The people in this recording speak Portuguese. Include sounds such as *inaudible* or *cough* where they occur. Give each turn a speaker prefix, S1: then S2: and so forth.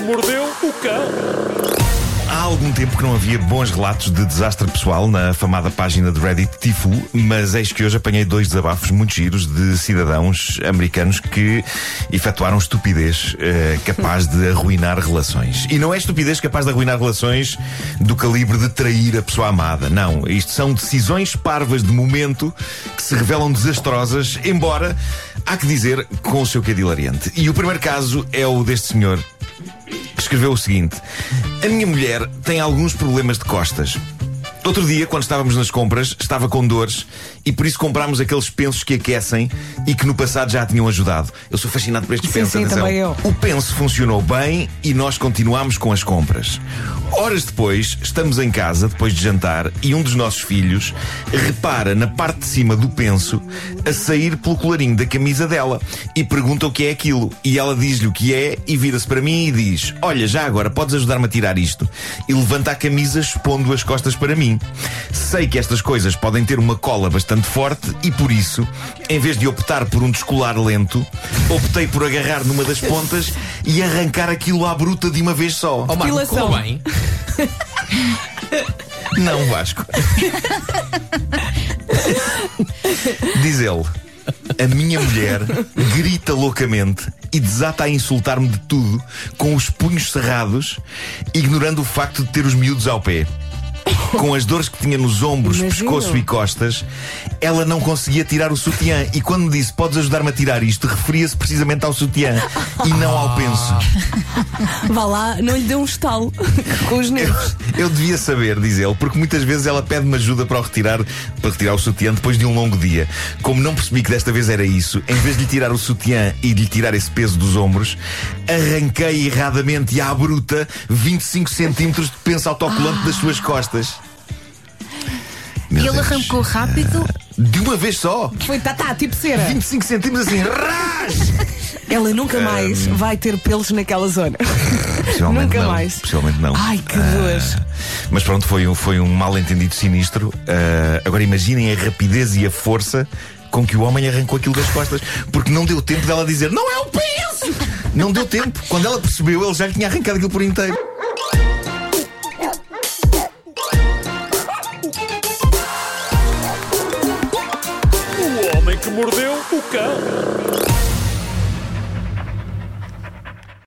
S1: mordeu o cão.
S2: Há algum tempo que não havia bons relatos de desastre pessoal na afamada página de Reddit Tifu, mas eis que hoje apanhei dois desabafos muito giros de cidadãos americanos que efetuaram estupidez eh, capaz de arruinar relações. E não é estupidez capaz de arruinar relações do calibre de trair a pessoa amada. Não, isto são decisões parvas de momento que se revelam desastrosas, embora, há que dizer, com o seu quê de hilariante. E o primeiro caso é o deste senhor escreveu o seguinte: A minha mulher tem alguns problemas de costas. Outro dia, quando estávamos nas compras, estava com dores e por isso comprámos aqueles pensos que aquecem e que no passado já tinham ajudado. Eu sou fascinado por estes
S3: Sim,
S2: pensos.
S3: sim,
S2: atenção.
S3: também eu.
S2: O penso funcionou bem e nós continuámos com as compras. Horas depois, estamos em casa, depois de jantar, e um dos nossos filhos repara na parte de cima do penso a sair pelo colarinho da camisa dela e pergunta o que é aquilo. E ela diz-lhe o que é e vira-se para mim e diz: Olha, já agora podes ajudar-me a tirar isto. E levanta a camisa expondo as costas para mim. Sei que estas coisas podem ter uma cola bastante forte e por isso, em vez de optar por um descolar lento, optei por agarrar numa das pontas e arrancar aquilo à bruta de uma vez só.
S4: Oh, Marco, bem. *laughs*
S2: Não, Vasco. Diz ele. A minha mulher grita loucamente e desata a insultar-me de tudo, com os punhos cerrados, ignorando o facto de ter os miúdos ao pé. Com as dores que tinha nos ombros,
S3: Imagino.
S2: pescoço e costas, ela não conseguia tirar o sutiã. E quando me disse, podes ajudar-me a tirar isto, referia-se precisamente ao sutiã e não ao penso.
S3: Vá lá, não lhe dê um estalo *laughs* com os nervos.
S2: Eu devia saber, diz ele, porque muitas vezes ela pede-me ajuda para o retirar, para retirar o sutiã depois de um longo dia. Como não percebi que desta vez era isso, em vez de lhe tirar o sutiã e de lhe tirar esse peso dos ombros, arranquei erradamente e à bruta 25 centímetros de penso autocolante das suas costas. Meu
S5: Ele
S2: Deus.
S5: arrancou rápido.
S2: De uma vez só!
S3: Foi tatá, tipo cera.
S2: 25 centímetros assim, ras! *laughs*
S3: Ela nunca mais vai ter pelos naquela zona.
S2: Possivelmente
S3: Nunca
S2: não.
S3: mais.
S2: Possivelmente não.
S3: Ai, que dor.
S2: Mas pronto, foi um, foi um mal entendido sinistro. Ah, agora imaginem a rapidez e a força com que o homem arrancou aquilo das costas, porque não deu tempo dela dizer não é o penso! Não deu tempo. Quando ela percebeu, ele já lhe tinha arrancado aquilo por inteiro.
S1: O homem que mordeu o cão.